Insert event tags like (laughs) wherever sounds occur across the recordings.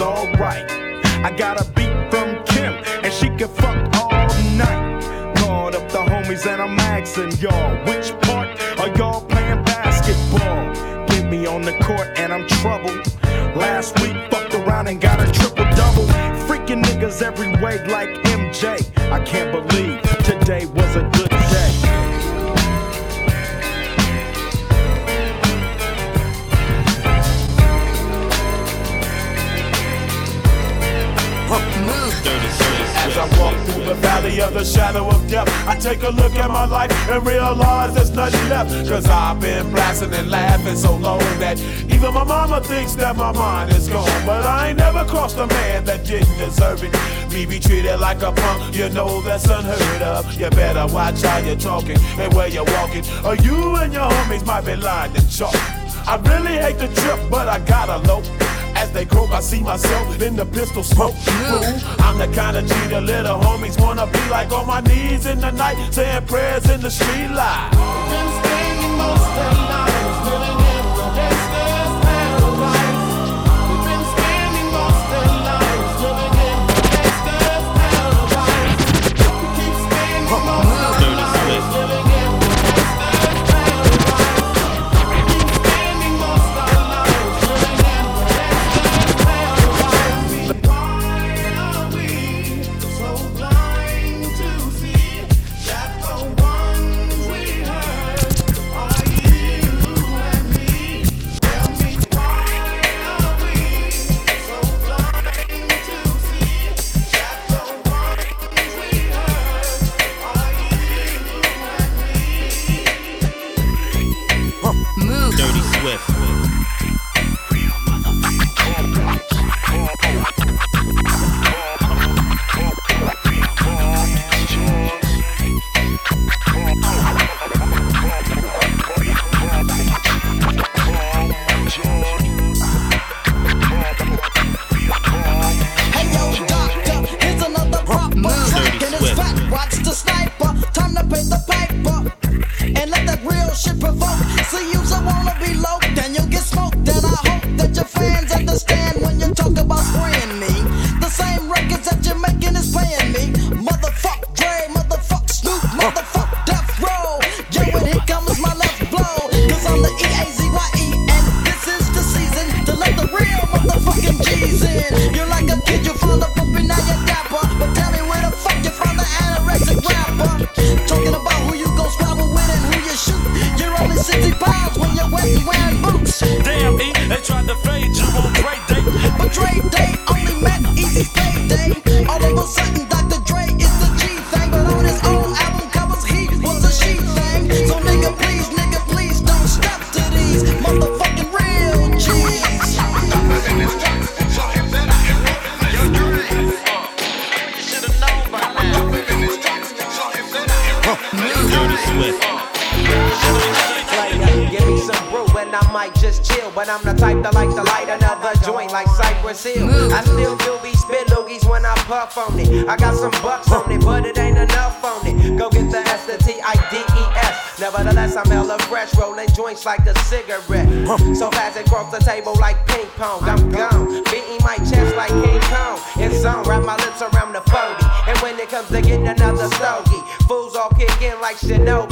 alright. Cause I've been blasting and laughing so long that even my mama thinks that my mind is gone. But I ain't never crossed a man that didn't deserve it. Me be treated like a punk, you know that's unheard of. You better watch how you're talking and where you're walking, or you and your homies might be lined in chalk. I really hate the trip, but I gotta low. As they croak, I see myself in the pistol smoke. I'm the kind of G the little homies wanna be like on my knees in the night, saying prayers in the street light understand. seal. I still feel these spit loogies when I puff on it. I got some bucks on it, but it ain't enough on it. Go get the S, the T, I, D, E, S. Nevertheless, I'm hella fresh, rolling joints like a cigarette. So fast it cross the table like ping pong. I'm gone, beating my chest like King Kong. It's on, wrap my lips around the 40. And when it comes to getting another stogie, fools all kick in like Shinobi.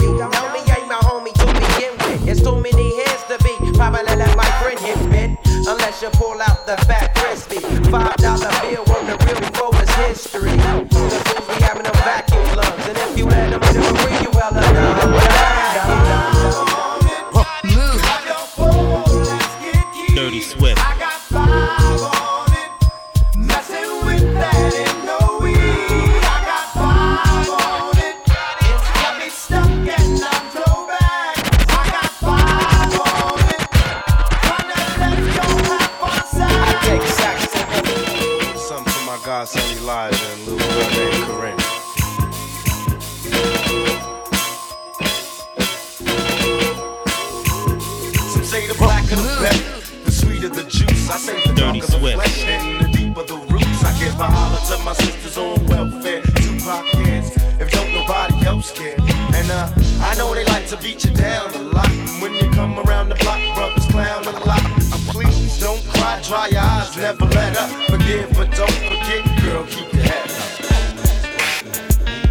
Say the blacker the better, the sweeter the juice. I say the darker the flesh and the deeper the roots. I give a holler to my sisters on welfare. Tupac cares if don't nobody else care. And uh, I know they like to beat you down a lot. When you come around the block, brothers clown a lot. Please don't cry, dry your eyes, never let up. Forgive but don't forget, girl, keep your head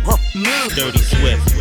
up. Dirty Swift.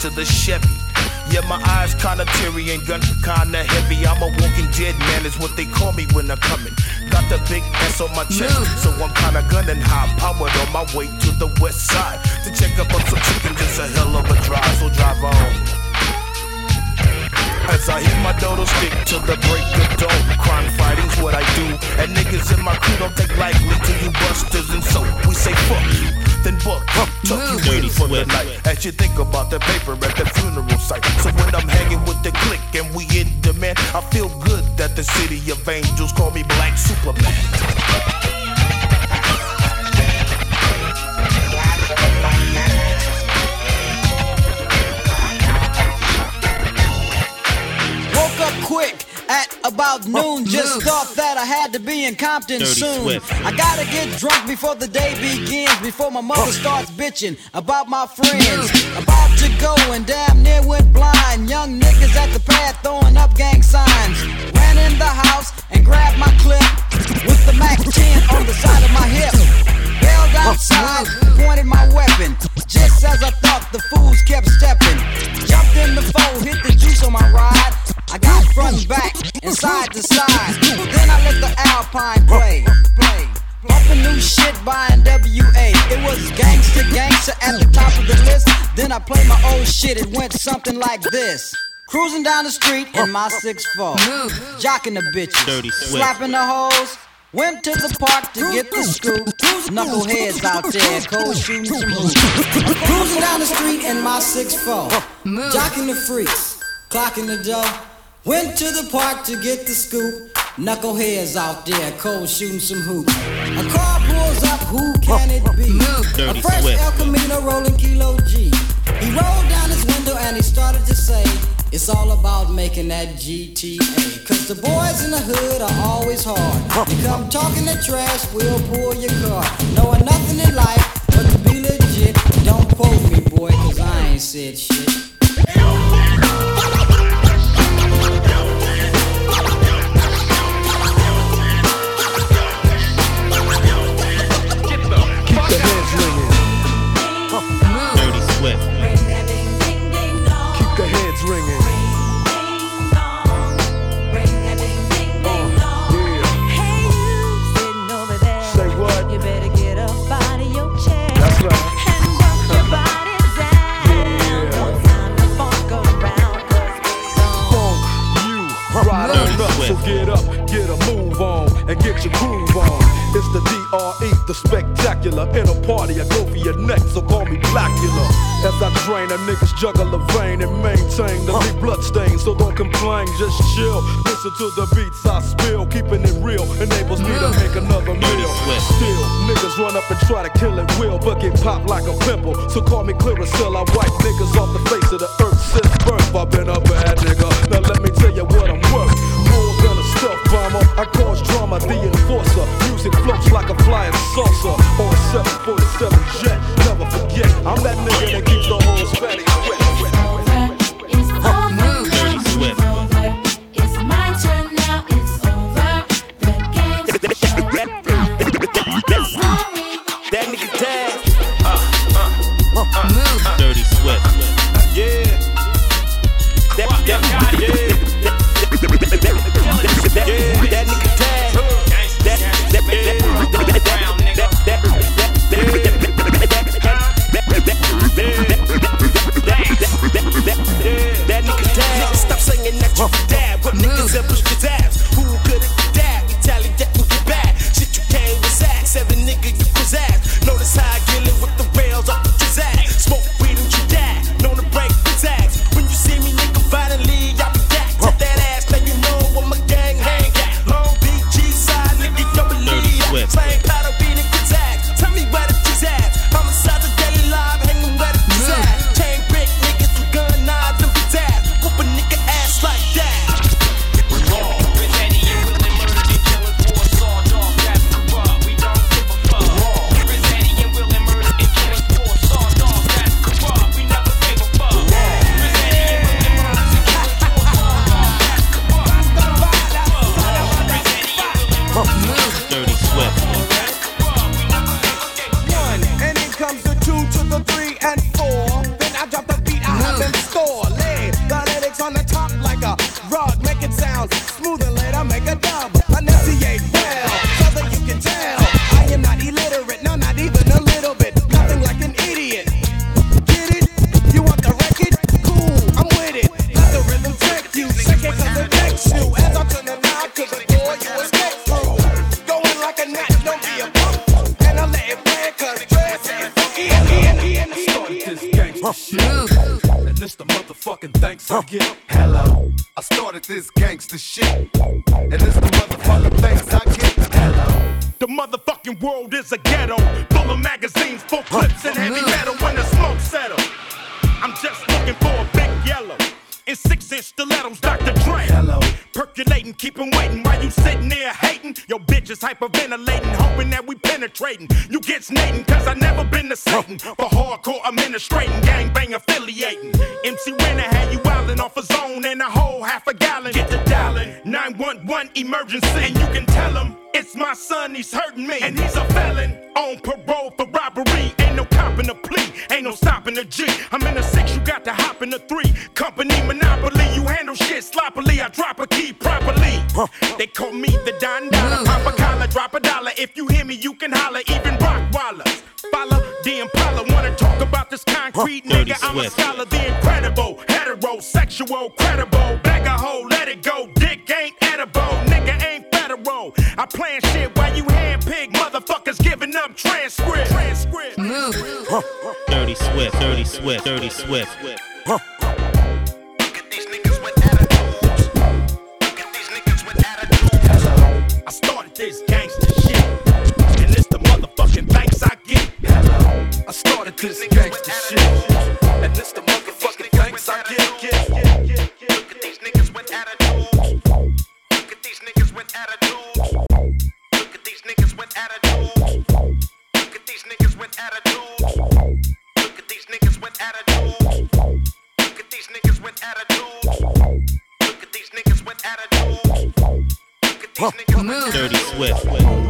To the Chevy. Yeah, my eyes kinda teary and gun kinda heavy. I'm a walking dead man, is what they call me when I'm coming. Got the big S on my chest, so I'm kinda gunning high powered on my way to the west side to check up on some chickens. It's a hell of a drive, so drive on. As I hit my dodo stick to the break of dawn, crime fighting's what I do, and niggas in my crew don't take lightly to you busters, and so we say fuck you then book. Tuck you in for the night as you think about the paper at the funeral site. So when I'm hanging with the clique and we in demand, I feel good that the city of angels call me Black Superman. About noon. Just thought that I had to be in Compton Dirty soon. Swift. I gotta get drunk before the day begins, before my mother starts bitching about my friends. About to go and damn near went blind. Young niggas at the pad throwing up gang signs. Ran in the house and grabbed my clip with the Mac 10 on the side of my hip. Bailed outside, pointed my weapon. Just as I thought, the fools kept stepping. Jumped in the foe, hit the juice on my ride. I got front and back and side to side. Then I let the Alpine play. play. Bumping new shit by WA. It was gangster, gangster at the top of the list. Then I played my old shit. It went something like this. Cruising down the street in my 6'4. Jocking the bitches. Dirty Slapping the hoes. Went to the park to get the scoop. Knuckleheads out there, cold shooting some hoops. Cruising down the street in my six 6'4. Jocking the freaks. Clocking the dough. Went to the park to get the scoop. Knuckleheads out there, cold shooting some hoops. A car pulls up, who can it be? A fresh. El Camino rolling Kilo G. He rolled down his window and he started to say, It's all about making that GTA. Cause the boys in the hood are always hard. You come talking the trash, we'll pull your car. Knowing nothing in life but to be legit. Don't quote me, boy, cause I ain't said shit. Up, so get up, get a move on, and get your groove on. It's the DRE, the spectacular. In a party, I go for your neck, so call me Blackula. As I drain, a niggas juggle a vein and maintain the big bloodstain. So don't complain, just chill. Listen to the beats I spill, keeping it real. Enables me to make another meal. Still, niggas run up and try to kill it will, but get popped like a pimple. So call me Clearasil. I wipe niggas off the face of the earth since birth. I've been a bad nigga. Now let tell you what I'm worth. More than a stuff bomber, I cause drama, the enforcer. Music floats like a flying saucer on a 747 jet. Never forget, I'm that nigga that keeps the whole Spanish wet. incredible, heterosexual, credible. Bag a hoe, let it go. Dick ain't edible, nigga ain't federal. I plan shit while you handpick motherfuckers giving up transcript. Transcript. Move. Dirty Swift, Dirty Swift, Dirty Swift. Huh. I started this gangster shit, and it's the motherfucking thanks I get. Hello, I started this gangster shit. Dirty Swift.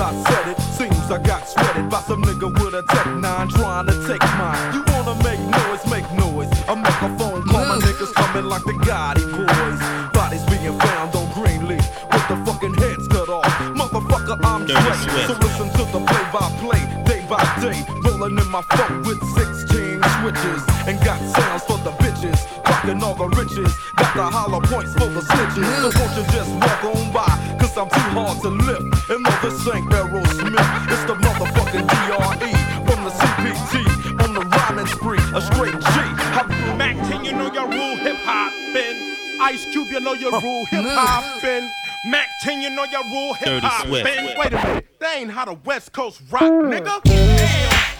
I said it, seems I got sweated by some nigga with a Tech 9 trying to take mine. You wanna make noise, make noise. I make a phone call, my niggas coming like the Gotti boys. Bodies being found on Greenleaf with the fucking heads cut off. Motherfucker, I'm Dre. So listen to the play by play, day by day. Rolling in my phone with 16 switches. And got sounds for the bitches. Fucking all the riches. Got the hollow points for the snitches. So won't you just walk on by? Cause I'm too hard to lift. And no, this ain't Aerosmith. It's the motherfucking DRE from the CPT. On the rhyming spree, a straight G. I- Mack 10, you know your rule hip hoppin'. Ice Cube, you know your rule hip hoppin'. Mack 10, you know your rule hip Dirty Swift. Wait a minute, that ain't how the West Coast rock, hmm. nigga. Mac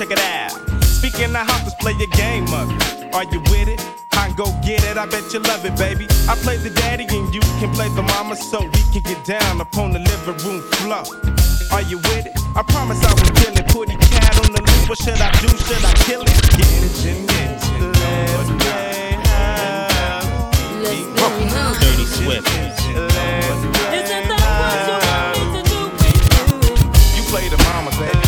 Check it out. Speaking of let's play a game it. Are you with it? I go get it. I bet you love it, baby. I play the daddy and you can play the mama so we can get down upon the living room floor. Are you with it? I promise I will kill it. Put a cat on the loose. What should I do? Should I kill it? Get it, Jim, get it. Let's play. Dirty Swift. You play the mama, baby.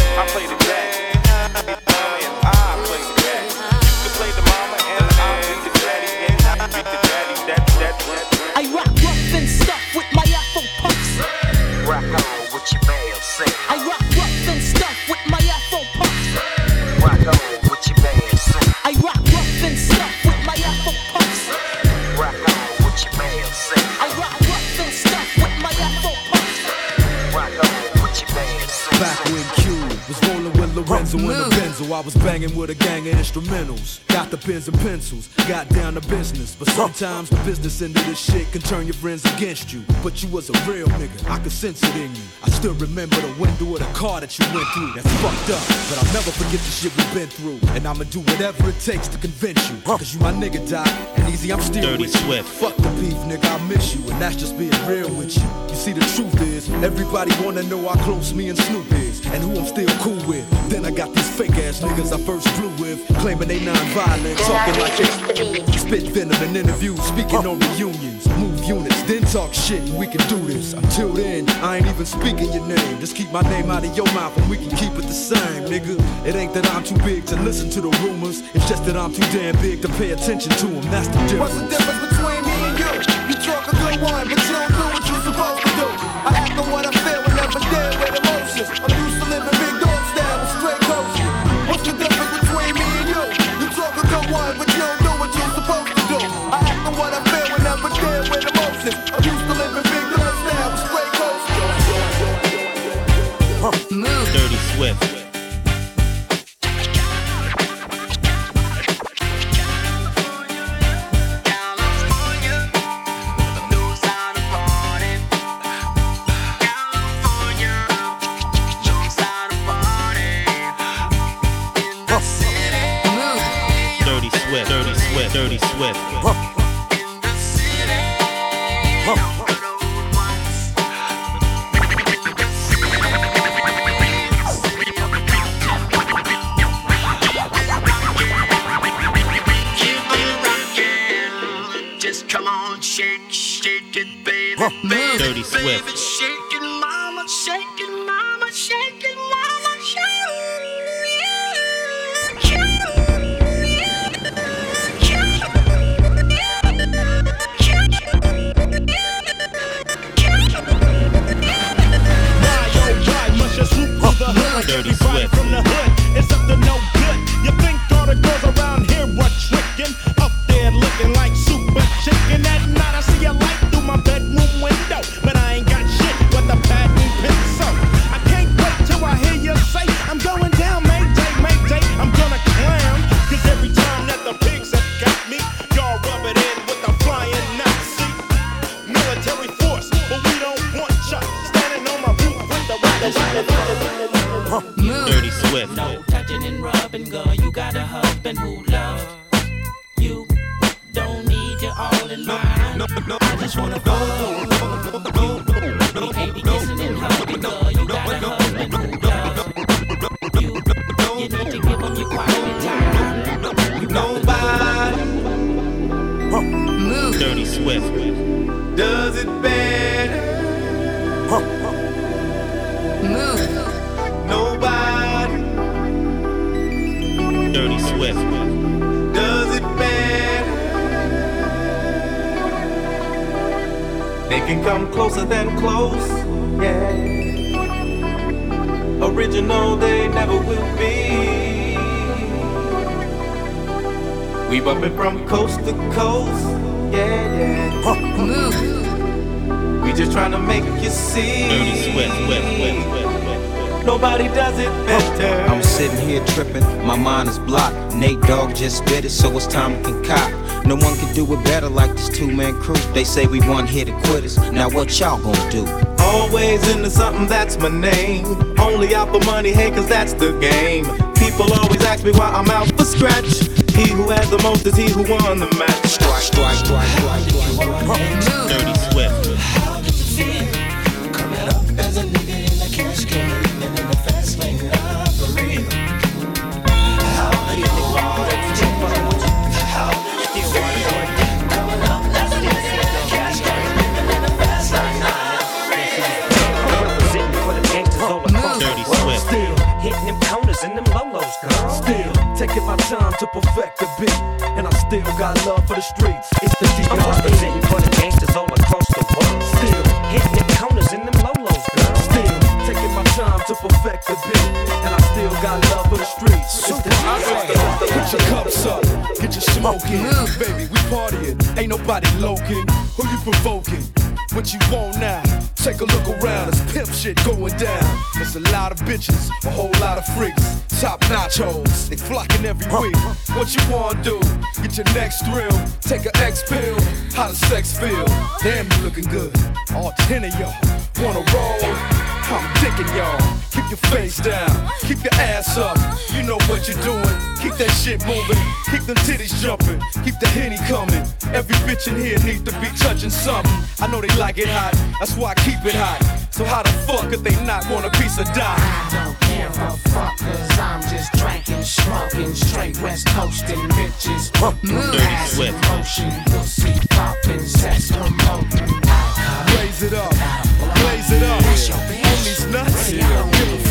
Pens and pencils, got down to business. But sometimes the business end of this shit can turn your friends against you. But you was a real nigga, I could sense it in you. I still remember the window of the car that you went through. That's fucked up, but I'll never forget the shit we've been through. And I'ma do whatever it takes to convince you. Cause you my nigga, Doc. And Eazy, I'm still Dirty with you. Swift. Fuck the beef, nigga, I miss you, and that's just being real with you. You see, the truth is, everybody wanna know how close me and Snoop is, and who I'm still cool with. Then I got these fake ass niggas I first flew with, claiming they non-violent, talking like they spit venom in interviews, speaking on reunions, move units, then talk shit, we can do this. Until then, I ain't even speaking your name. Just keep my name out of your mouth, and we can keep it the same, nigga. It ain't that I'm too big to listen to the rumors, it's just that I'm too damn big to pay attention to them. That's the difference. What's the difference between me and you? You talk a good one, but can come closer than close, yeah. Original they never will be. We bumpin' from coast to coast, yeah, yeah. Move. We just tryna make you see. Dirty Swift. Swift. Swift. Swift. Swift. Nobody does it better. I'm sitting here tripping, my mind is blocked. Nate Dogg just spit it, so it's time to concoct. No one can do it better like this two man crew. They say we one hit to quitters. Now what y'all gonna do? Always into something, that's my name. Only out for money, hey, cause that's the game. People always ask me why I'm out for scratch. He who has the most is he who won the match. Strike, strike, strike, strike, strike. Dirty Swift. Taking my time to perfect the beat, and I still got love for the streets. It's the I'm D.R.E. representing for the gangsters all across the world. Still, Hitting them corners in them lolos, girl. still taking my time to perfect the beat, and I still got love for the streets. It's the D.R.E. Put your cups up, get your smoking, oh, baby. We partying, ain't nobody loking. Who you provoking? What you want now? Take a look around, it's pimp shit going down. There's a lot of bitches, a whole lot of freaks, top notch hoes. They flocking every week. What you wanna do? Get your next thrill, take a X pill. How does sex feel? Damn, you looking good. All ten of y'all wanna roll? I'm dicking y'all. Keep your face down, keep your ass up. You know what you're doing. Keep that shit moving, keep them titties jumping, keep the henny coming. Every bitch in here needs to be touching something. I know they like it hot, that's why I keep it hot. So how the fuck could they not want a piece of dime? I don't give a fuck, cause I'm just drinking, smoking, straight west coasting bitches. Dirty Ass in Swift. motion, see popping, sex promoting. Raise it up, blaze it up. Homies nuts here, give a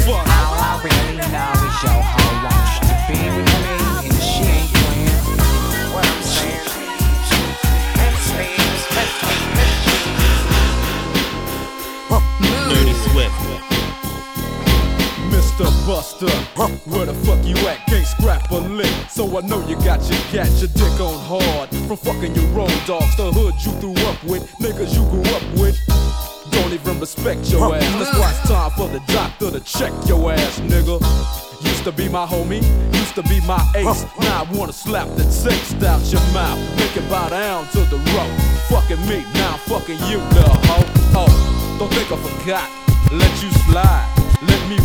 Mr. Buster, where the fuck you at? Can't scrap a lick, so I know you got your cat, your dick on hard. From fucking your own dogs, the hood you threw up with, niggas you grew up with. Don't even respect your ass. That's why it's time for the doctor to check your ass, nigga. Used to be my homie, used to be my ace. Now I wanna slap the taste out your mouth, make it bow down to the road. Fucking me, now I'm fucking you, little hoe. Oh, don't think I forgot. Let you slide, me.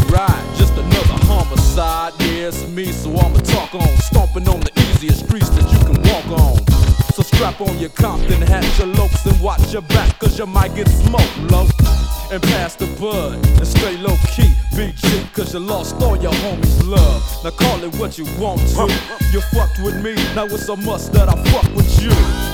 Just another homicide. Yeah, me, so I'ma talk on. Stomping on the easiest streets that you can walk on. So strap on your Compton hat, your lopes, and watch your back, cause you might get smoked, low. And pass the bud, and stay low key. BG, cause you lost all your homies' love. Now call it what you want to. You fucked with me, now it's a must that I fuck with you.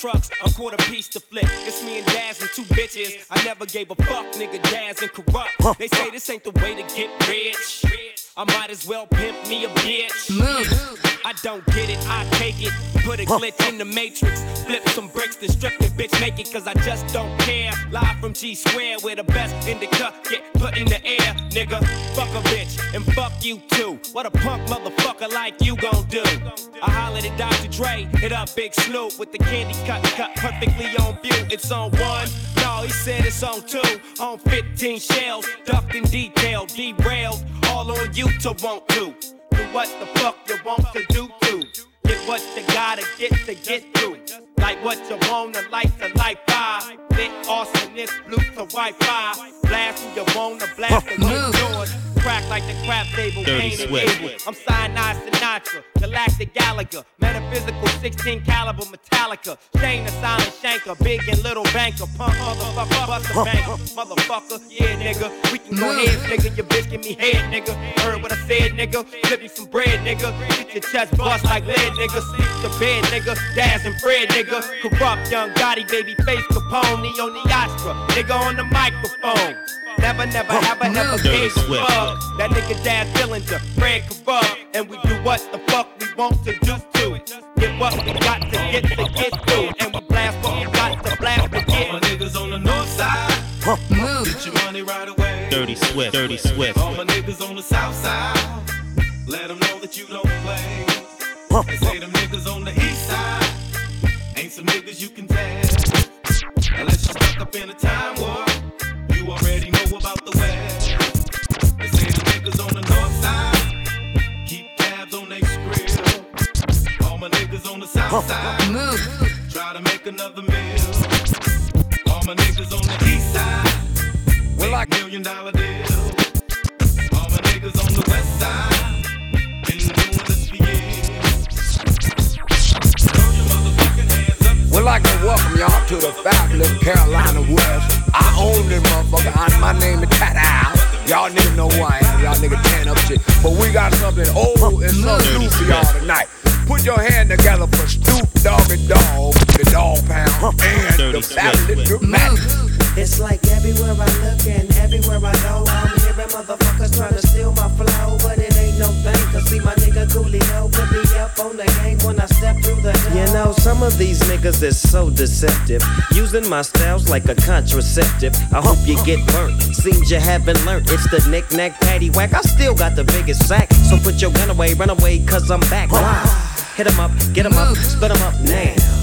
Trucks. A quarter piece to flip. It's me and Daz and two bitches. I never gave a fuck, nigga. Daz and Kurupt. They say this ain't the way to get rich. I might as well pimp me a bitch. Move. I don't get it, I take it. Put a glitch in the matrix. Flip some bricks, then strip the bitch naked, cause I just don't care. Live from G Square, where the best in the cup get put in the air. Nigga, fuck a bitch, and fuck you too. What a punk motherfucker like you Dre, hit up Big Snoop with the candy cut, cut perfectly on view. It's on one, no, he said it's on two. On 15 shells, ducked in detail, derailed, all on you to want to. Do what the fuck you want to do to. Get what you gotta get to get through. Like what you wanna like to light fire. Lit awesomeness, blue to Wi-Fi. Blast who you wanna blast the doors. Like the crap table, Dirty Swift. I'm Cyanide Sinatra, Galactic Gallagher, Metaphysical 16 caliber Metallica, Shane the Silent Shanker, Big and Little Banker, Punk motherfucker, Buster Banker, motherfucker, yeah nigga, we can go heads nigga, your bitch give me head nigga, heard what I said nigga, flip you some bread nigga, get your chest bust like lead nigga, sleep the bed nigga, Daz and Fred nigga, Kurupt young Gotti baby face Capone, on the Astra, nigga on the microphone. Never, never, oh, ever, ever Dirty gave a Swift. fuck. That nigga Daz Dillinger, Fred Kurupt, and we do what the fuck we want to do to. Get what we got to get to get through, and we blast what we got to blast to get. All my niggas on the north side. Get your money right away. Dirty Swift, Dirty Swift. All my niggas on the south side. Let them know that you don't play. They say them niggas on the east side. Ain't some niggas you can test. Unless you stuck up in a time war. You already know about the west. They say the niggas on the north side. Keep tabs on they script. All my niggas on the south side. Try to make another meal. All my niggas on the east side. Make like million dollar deals. All my niggas on the west side. We'd like to welcome y'all to the fabulous Carolina West. I own this motherfucker. I, my name is Cat Al. Y'all niggas know who I am. Y'all niggas tearing up shit. But we got something old and something new for y'all tonight. Put your hand together for Snoop Doggy Dogg, the Dogg Pound, and the fabulous dramatic. It's like everywhere I look and everywhere I go, I'm hearing motherfuckers trying to steal my flow, but it ain't no see my nigga Coolio up on the game when I step through the door. You know, some of these niggas is so deceptive. Using my styles like a contraceptive. I hope you get burnt. Seems you haven't learned. It's the knick-knack patty whack. I still got the biggest sack. So put your gun away, run away, cause I'm back. Wow. Hit 'em up, get 'em up, split 'em up now.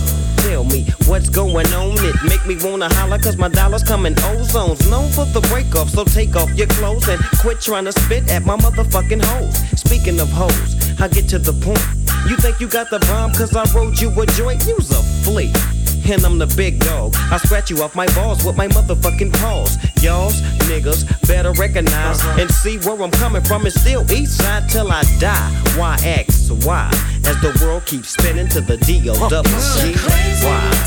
Tell me what's going on. It make me wanna holler cause my dollars come in ozones. Known for the break off, so take off your clothes and quit trying to spit at my motherfucking hoes. Speaking of hoes, I get to the point. You think you got the bomb cause I rode you a joint? You's a flea. And I'm the big dog. I scratch you off my balls with my motherfucking paws. Y'all's niggas better recognize uh-huh. and see where I'm coming from. It's still east side till I die. Why X? Why? As the world keeps spinning to the D O double G. Why?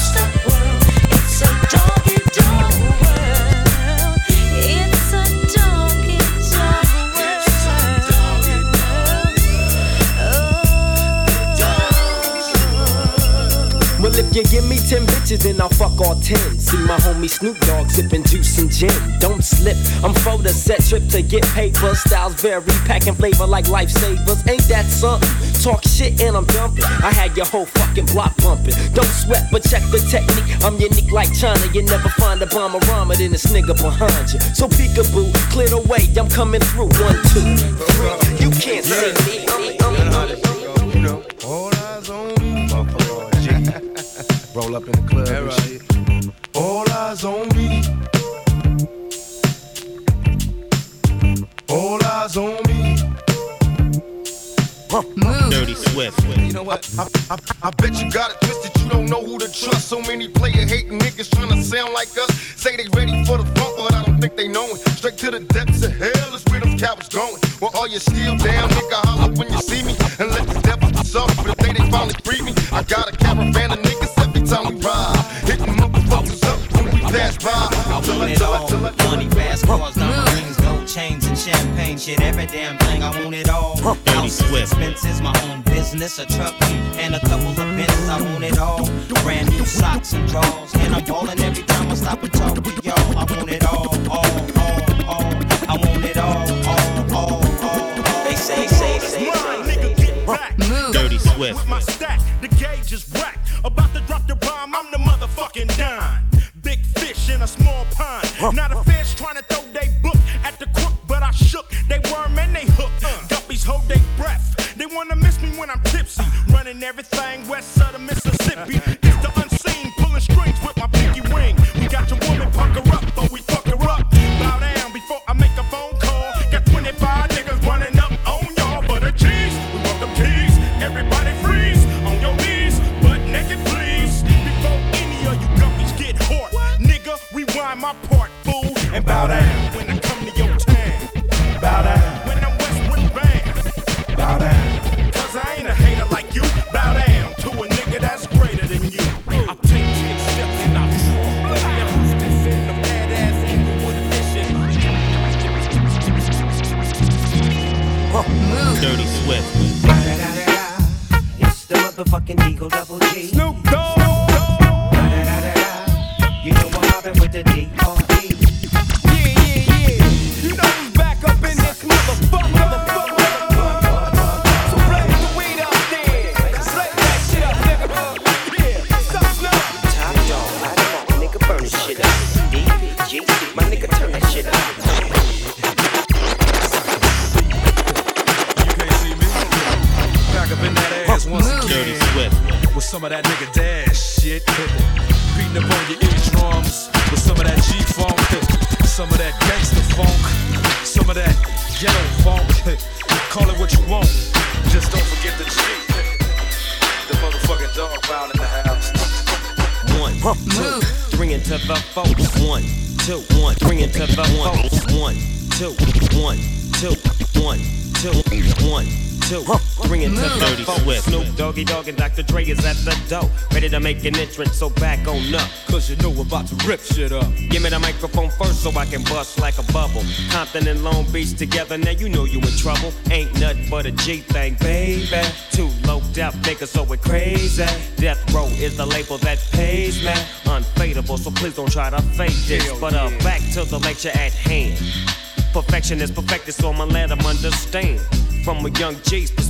You give me 10 bitches, then I'll fuck all 10. See my homie Snoop Dogg sipping juice and gin. Don't slip, I'm for the set trip to get paper. Styles vary, packing flavor like lifesavers. Ain't that something? Talk shit and I'm dumping. I had your whole fucking block pumping. Don't sweat, but check the technique. I'm unique like China. You never find a bomber rhymer than this nigga behind you. So peekaboo, clear the way. I'm coming through. One, two, three. You can't see me. All eyes Roll up in the club and shit. All eyes on me. All eyes on me. Dirty Swift. You know what? I, I, I bet you got it twisted. You don't know who to trust. So many player hating niggas trying to sound like us. Say they ready for the funk, but I don't think they know it. Straight to the depths of hell is where them cowards going. Well, all you still down, nigga, holler when you see me. And let the devil be sorry for the day they finally free me. I got a caravan of all. Money, fast cars, diamond rings, gold chains, and champagne, shit, every damn thing. I want it all. Houses, expenses, my own business, a truck, and a couple of Benz. I want it all. Brand new socks and drawers, and I'm ballin' every time I stop and talk to y'all. I want it all, all, all, all. I want it all, all, all, all. They say, say, say, say. Dirty Swift. With my stack, the gauge Not a fish trying to throw they book at the crook, but I shook. They worm and they hook. Uh. Guppies hold their breath. They wanna miss me when I'm tipsy. Running everything west of the Mississippi. Some of that nigga and Dr. Dre is at the door, ready to make an entrance. So back on up. Cause you know we're about to rip shit up. Give me the microphone first so I can bust like a bubble. Compton and Long Beach together, now you know you in trouble. Ain't nothing but a G thing, baby. Too low death niggas, so it crazy. Death Row is the label that pays me. Unfadable, so please don't try to fake this. Hell But uh, yeah. back to the lecture at hand. Perfection is perfected, so I'ma let 'em understand. From a young G's perspective.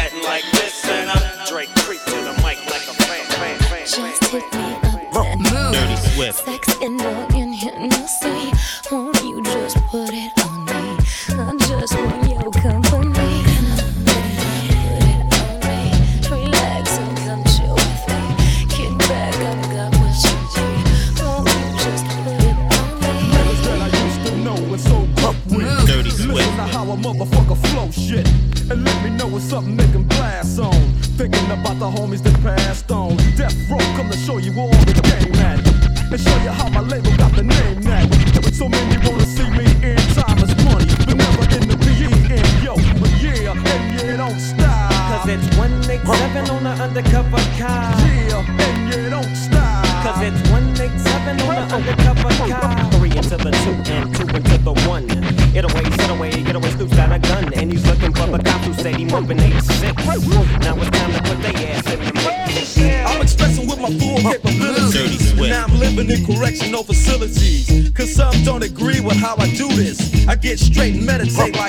Sex and organ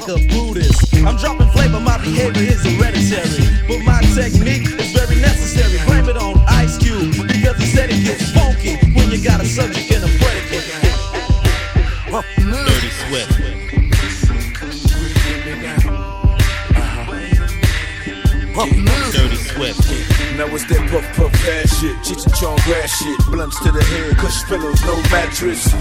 like a Buddhist. I'm dropping flavor, my behavior is hereditary. But my technique is very necessary. Blame it on Ice Cube. Because he said it gets funky when you got a subject and a predicate. Dirty Swift. Uh-huh. Dirty Swift. that was that puff puff ass shit. Cheech and Chong grass shit. Blunts to the head, kush pillows, no mattress.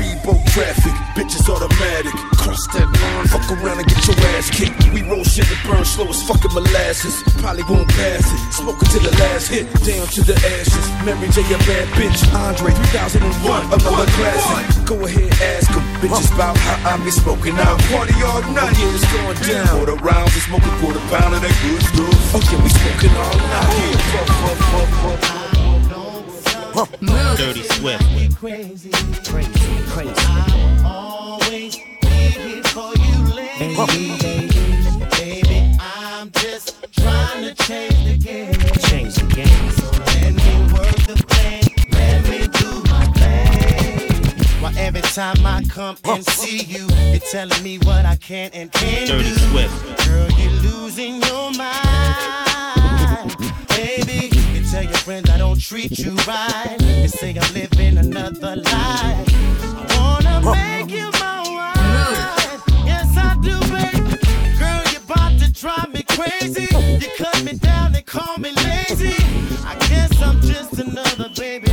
Hit, down to the ashes. Mary J, a bad bitch. Andre 3001, another classic. Go ahead, ask them. Bitches about how I be smoking out. Party all night, yeah, it's going down. Quarter rounds, we smoking quarter pound of that good stuff. Oh, okay, we smoking all night. Yeah, fuck, fuck, fuck, fuck. Dirty Swift. Crazy, crazy, crazy. I'll always be here for you, lady. Baby, time I come and see you, you're telling me what I can and can't Dirty do. Swift. Girl, you're losing your mind. Baby, you tell your friends I don't treat you right. You say I'm living another life. I wanna make you my wife. Yes, I do, baby. Girl, you're about to drive me crazy. You cut me down and call me lazy. I guess I'm just another baby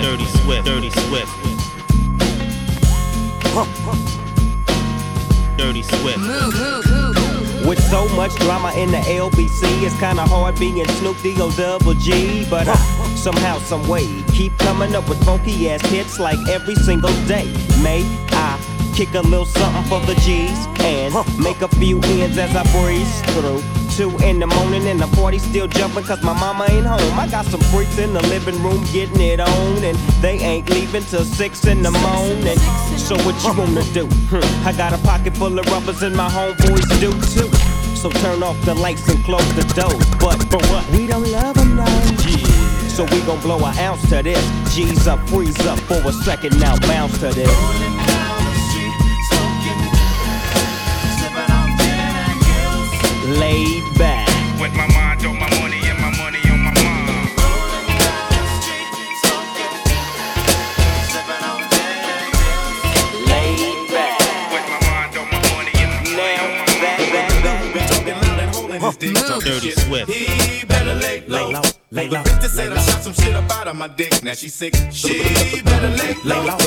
Dirty Swift. Dirty Swift. Dirty Swift. Dirty Swift. With so much drama in the LBC, it's kinda hard being Snoop D-O double G. But I somehow, some way, keep coming up with funky ass hits like every single day. May I kick a little something for the G's and make a few ends as I breeze through. Two in the morning and the party still jumping cause my mama ain't home. I got some freaks in the living room getting it on and they ain't leaving till six in the morning. So what you wanna do? Hmm, I got a pocket full of rubbers and my homeboys do too. So turn off the lights and close the door. But for what? We don't love them now. Yeah. So we gon' blow an ounce to this. G's up, freeze up for a second now, bounce to this. My dick. Now she sick. She better. Lay low.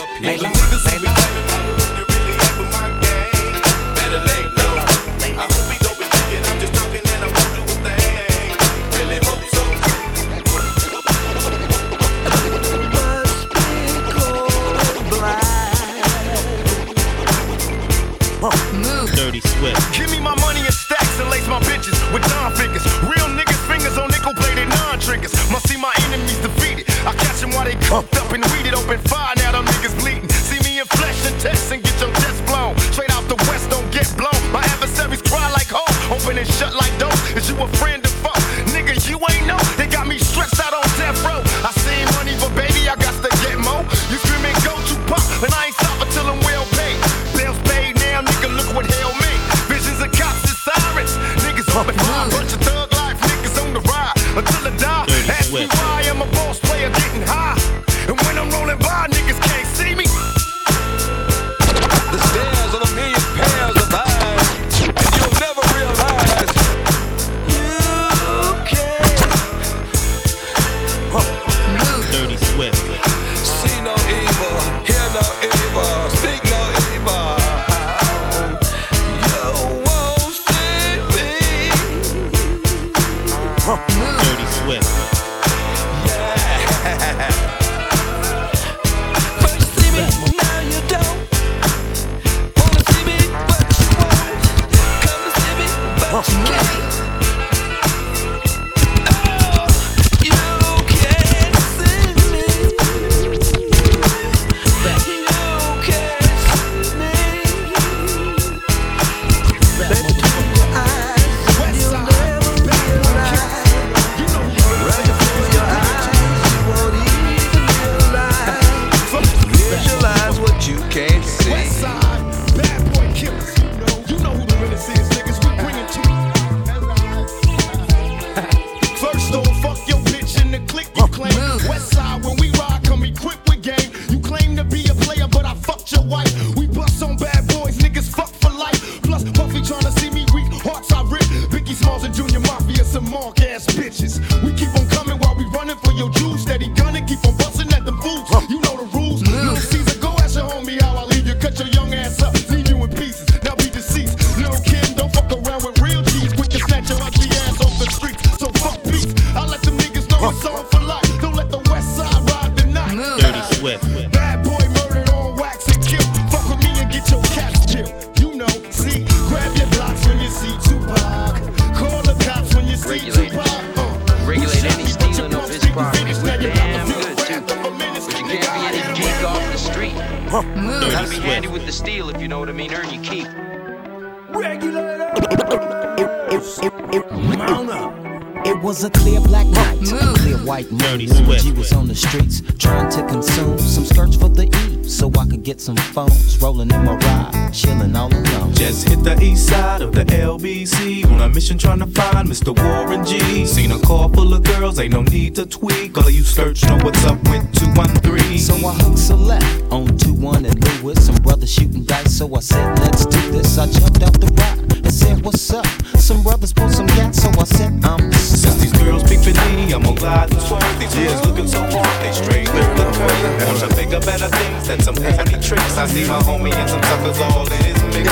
Some phones. Rolling in my ride, chilling all alone. Just hit the east side of the LBC on a mission trying to find Mr. Warren G. Seen a car full of girls, ain't no need to tweak. All of you search know what's up with 213. So I hooked select on 2 1 and Lewis. Some brothers shooting dice, so I said, let's do this. I jumped out the ride and said, what's up? Some brothers pulled some gas, so I said, I'm Since these girls peeping me, I'm gonna glide and swerve. These girls looking so hard, they straight with the curve. Want to think of better things than some handy tricks. I see my homie and some suckers all in his mix.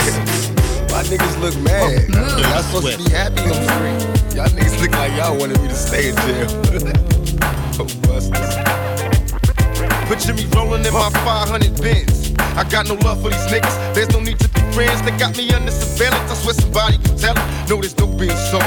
(laughs) My niggas look mad. Y'all supposed to be happy on screen. Y'all niggas look like y'all wanted me to stay in jail. (laughs) Oh, busters. Picture me rolling in my 500 Benz. I got no love for these niggas. There's no need to be friends. They got me under surveillance. I swear somebody can tell it. No, there's no being sold.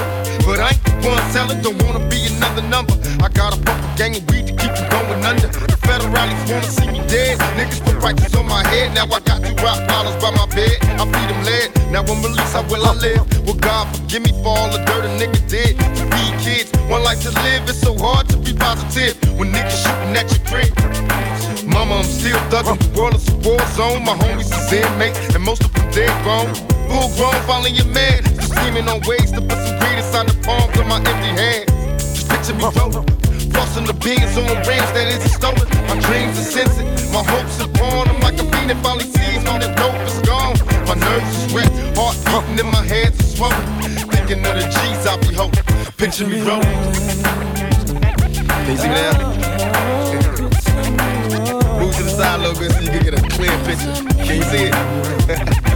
But I ain't one selling. Don't wanna be another number. I got a fucking gang of weed to keep them going under. The federalists wanna see me dead. Niggas put prices on my head. Now I got two rock dollars by my bed. I feed them lead. Now I'm released. How will I live? Well, God forgive me for all the dirt a nigga did. To feed kids, one life to live. It's so hard to be positive when niggas shooting at your crib. Mama, I'm still thuggin'. The world is a war zone. My homies is inmates, and most of them dead grown. Full grown, your man. Scheming on ways to put some the palms of my empty hands. Just picture me rolling. Flossing the beans on that isn't stolen. My dreams are. My hopes are born. I'm like a fiend finally sees that dope is gone. My nerves are wet. Heart my swollen. Thinking of the G's I be holding. Picture me rolling. Me now? Move to the side a little bit so you can get a clear picture. Can you see it? (laughs)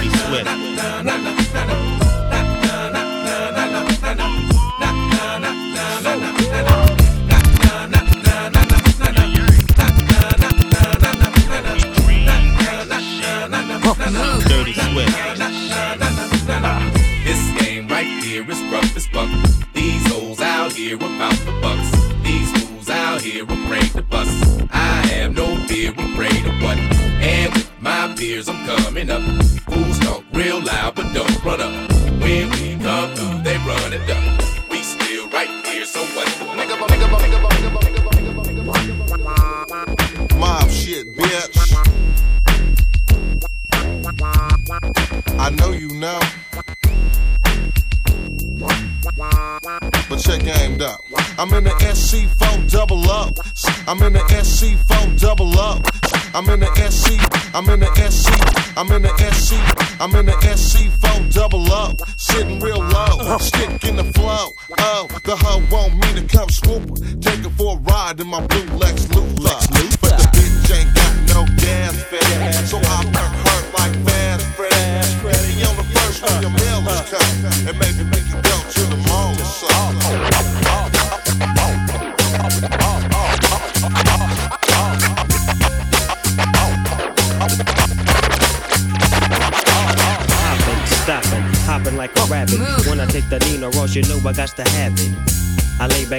I'm in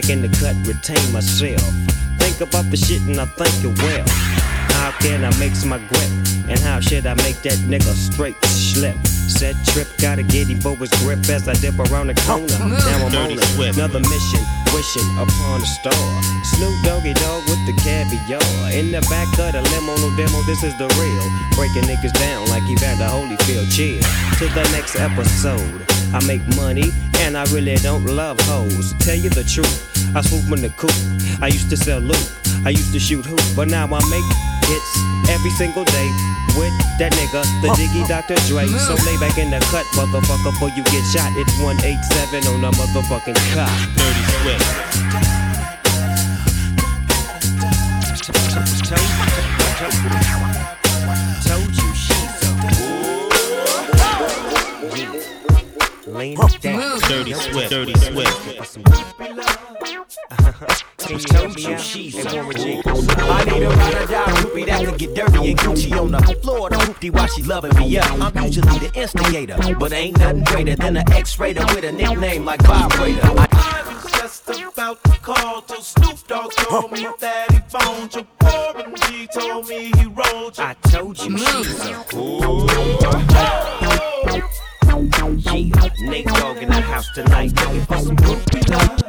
back in the cut, retain myself. Think about the shit and I think it well. How can I mix my grip? And how should I make that nigga straight slip? Set trip, gotta get his grip as I dip around the corner. Now I'm on. Another mission, wishing upon a star. Snoop Doggy Dogg with the caviar. In the back of the limo, no demo, this is the real. Breaking niggas down like he had the Holyfield. Chill to the next episode. I make money and I really don't love hoes. Tell you the truth, I swoop in the coop. I used to sell loot, I used to shoot hoop, but now I make hits every single day. with that nigga, the Diggy Dr. Dre. So lay back in the cut, motherfucker, before you get shot. It's 187 on the motherfucking cop. Dirty Swift. Lean it down. Dirty Swift. Dirty Swift. Told you she's a I need a ride or die groupie that can get dirty and Gucci on the floor. The hoopty while she loving me up. I'm usually the instigator, but ain't nothing greater than an X-rater with a nickname like Vibrator. I I was just about to call till Snoop Dogg told me that he phoned you. Warren G told me he rolled you. I told you she's a Yeah, Nate Dogg in the house tonight. Looking for some groupie love.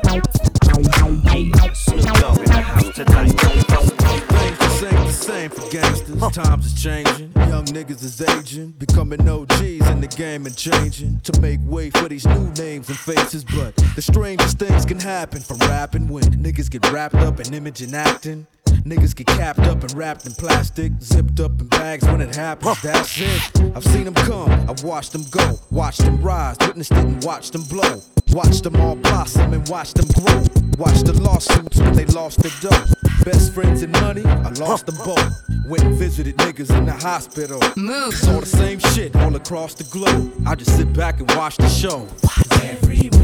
Yeah, Snoop Dogg in the house tonight. Looking for some groupie Things ain't the same for gangsters. Times is changing. Young niggas is aging. Becoming OGs in the game and changing. To make way for these new names and faces. But the strangest things can happen from rapping when niggas get wrapped up in image and acting. Niggas get capped up and wrapped in plastic, zipped up in bags when it happens. That's it. I've seen them come, I've watched them go, watched them rise, witnessed it and watched them blow. Watched them all blossom and watched them grow. Watched the lawsuits when they lost their dough. Best friends and money, I lost them both. Went and visited niggas in the hospital. Move. Saw the same shit all across the globe. I just sit back and watch the show. Watch Everywhere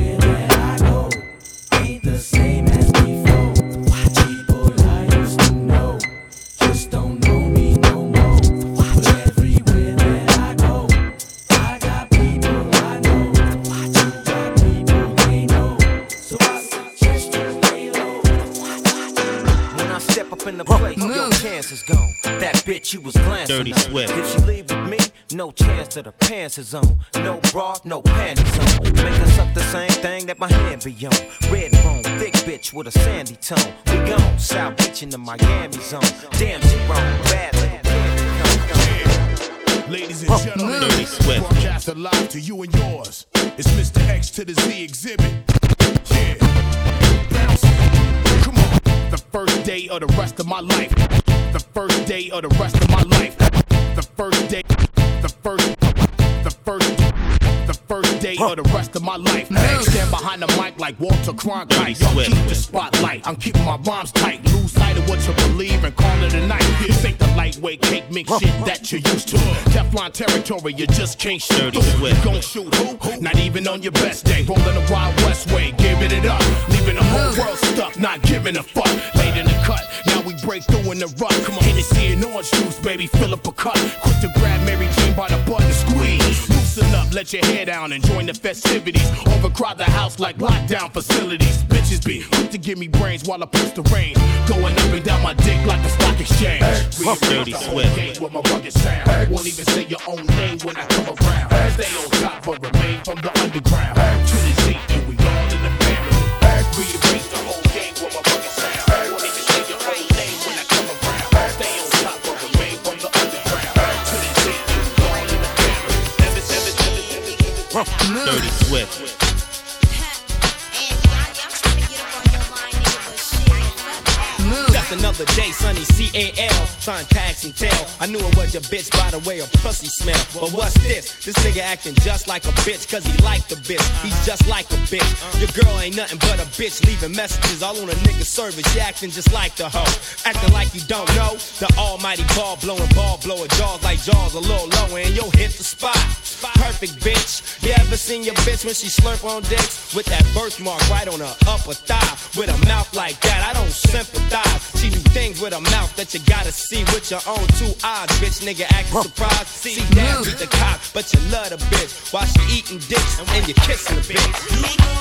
bitch you was glancing Dirty on. Swift. If she leave with me, no chance that her pants is on. No bra, no panties on. Make us up the same thing that my hand be on. Red bone, thick bitch with a sandy tone. We gone, South Beach in the Miami zone. Damn, she wrong, bad little Ladies and gentlemen, Dirty Swift. broadcast live to you and yours. It's Mr. X to the Z Xzibit. Yeah. Bounce. Come on. The first day of the rest of my life. The first day of the rest of my life. The first day. The first. The first. The first day of the rest of my life. Stand behind the mic like Walter Cronkite. Y'all keep the spotlight. I'm keeping my rhymes tight. Lose of what you believe and call it a night. This ain't the lightweight cake mix shit that you're used to. Teflon territory, you just can't shoot Dirty through. You gon' shoot who? Not even on your best day. Rolling the Wild West way, giving it up. Leaving the whole world stuck, not giving a fuck. Late in the cut, now we break through in the rut. Come on, Hennessy and orange juice, baby, fill up a cup. Quick to grab Mary Jane by the butt and. Let your hair down and join the festivities. Overcrowd the house like lockdown facilities. Bitches be quick to give me brains while I push the rain. Going up and down my dick like a stock exchange. Dirty Swift. Game with my rugged sound. Won't even say your own name when I come around. Stay on top but remain from the underground. To never, another day, sunny C-A-L, trying tax and tell. I knew it was your bitch by the way her pussy smell. But what's this? This nigga acting just like a bitch, cause he like the bitch. He's just like a bitch. Your girl ain't nothing but a bitch, leaving messages all on a nigga service. You acting just like the hoe. Acting like you don't know. The almighty ball blowing, ball blower, jaws like jaws a little lower, and you'll hit the spot. Perfect bitch. You ever seen your bitch when she slurp on dicks? With that birthmark right on her upper thigh. With a mouth like that, I don't sympathize. She do things with a mouth that you gotta see with your own two eyes. Bitch, nigga acting surprised. See, dad beat the cop, but you love the bitch. While she eating dicks and you kissing the bitch.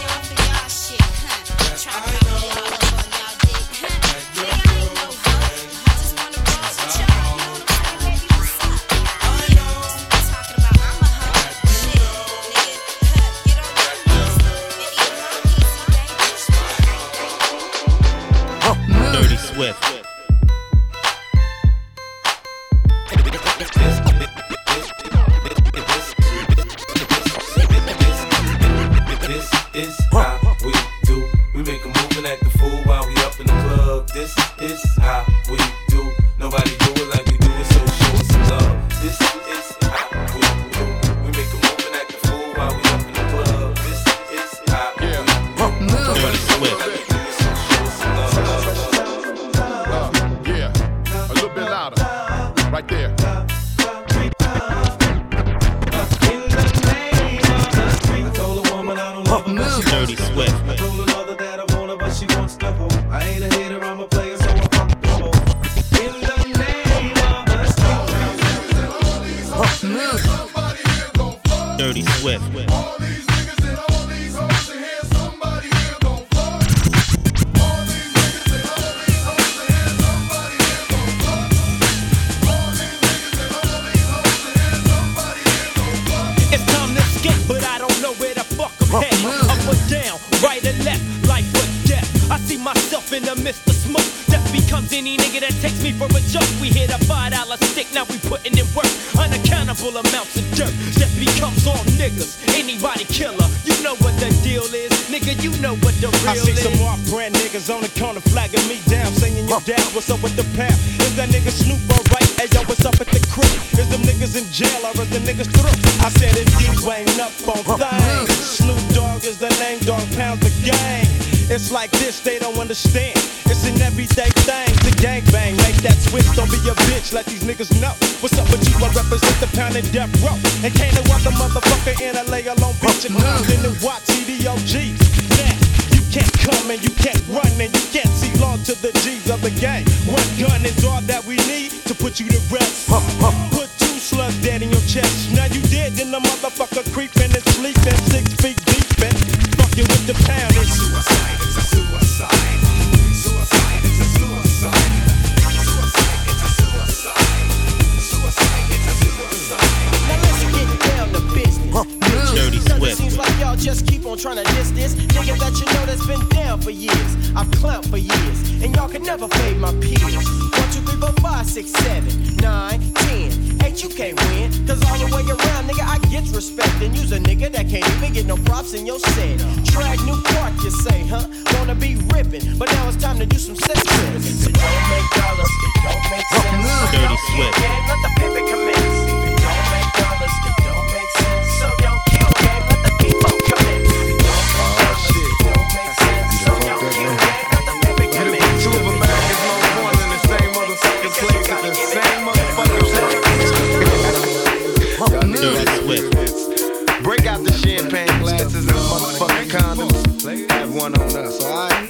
Dirty Swift. Trying to diss this nigga that you know that's been down for years. I've clowned for years, and y'all can never fade my peers. One, two, three, four, five, six, seven, nine, ten. Eight, you can't win. Cause all the way around, nigga, I get respect. And use a nigga that can't even get no props in your set. Drag new park, you say, huh? Wanna be ripping, but now it's time to do some trips. It don't make dollars, it don't make sense. Dirty Swift. Let the pimpin' commence. One on us, alright?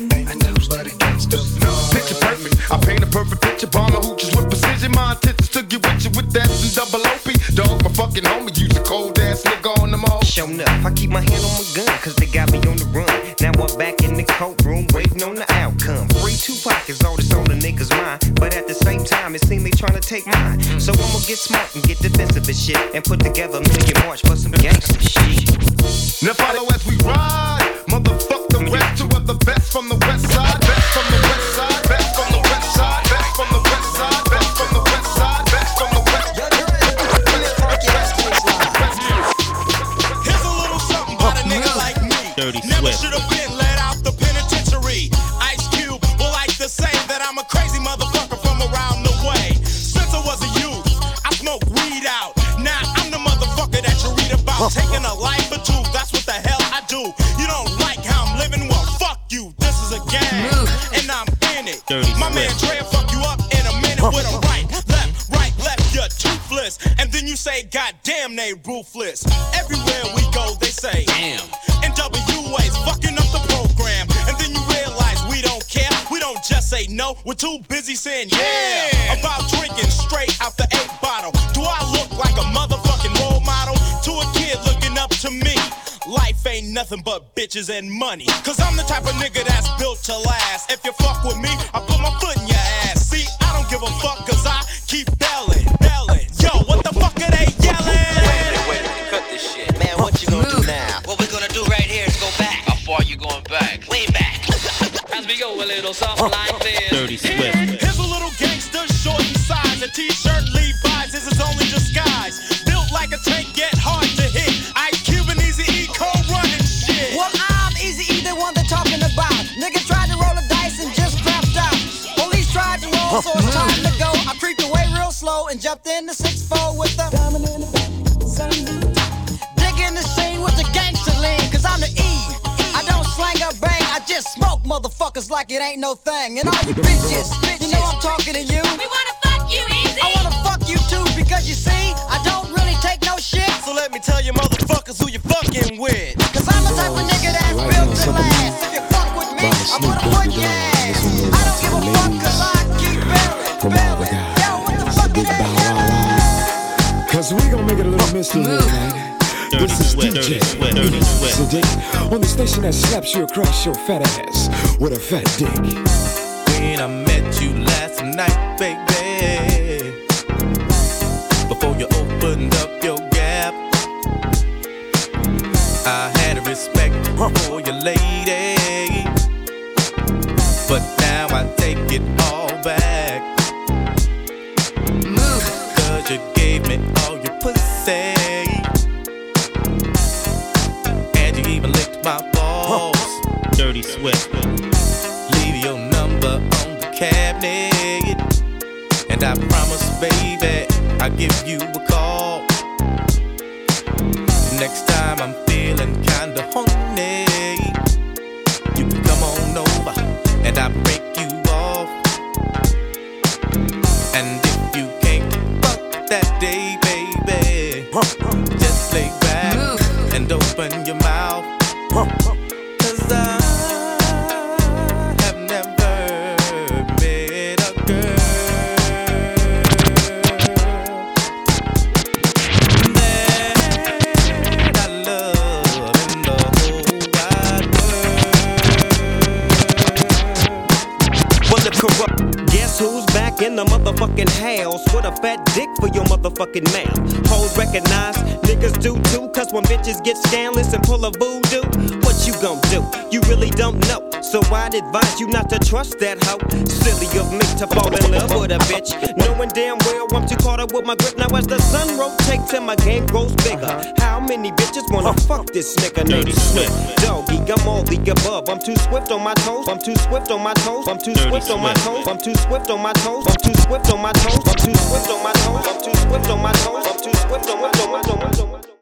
Picture perfect. I paint a perfect picture. Bomber hooches with precision. My intentions to get with you with that and double OP. Dog, my fucking homie. Use a cold ass nigga on them all. Shown up, I keep my hand on my gun, cause they got me on the run. Now I'm back in the courtroom, waiting on the outcome. Free Tupac is all that's on the niggas' mind. But at the same time, it seems they trying to take mine. So I'ma get smart and get defensive and shit. And put together a million march for some gangster shit. Now follow as we ride. The. Two of the best from the west with a right, left, right, left. You're toothless, and then you say, God damn, they ruthless. Everywhere we go, they say, damn. N.W.A's fucking up the program, and then you realize we don't care. We don't just say no. We're too busy saying yeah, about drinking straight out the eight bottle. Do I look like a motherfucking role model to a kid looking up to me? Life ain't nothing but bitches and money. Cause I'm the type of nigga that's built to last. If you fuck with me, I put my foot in your give a fuck cause I keep belling, belling. Yo, what the fuck are they yelling? Cut this shit. Man, what you gonna do now? What we're gonna do right here is go back. How far you going back? Way back. As we go a little soft like this. just like it ain't no thing. And all you bitches, you know I'm talking to you. We wanna fuck you easy. I wanna fuck you too because you see, I don't really take no shit. So let me tell you motherfuckers who you fucking with. Cause I'm the type of nigga that's right built to last. If you fuck with me, I'm gonna put your ass. I don't give a fuck cause I keep bearing, Cause we gon' make it a little mystery, right? This is DJ on the station that slaps you across your fat ass with a fat dick. dirty swift. Doggy, I'm all the above. I'm too swift on my toes. I'm too swift on my toes. I'm too swift on my toes. I'm too swift on my toes. I'm too swift on my toes. I'm too swift on my toes.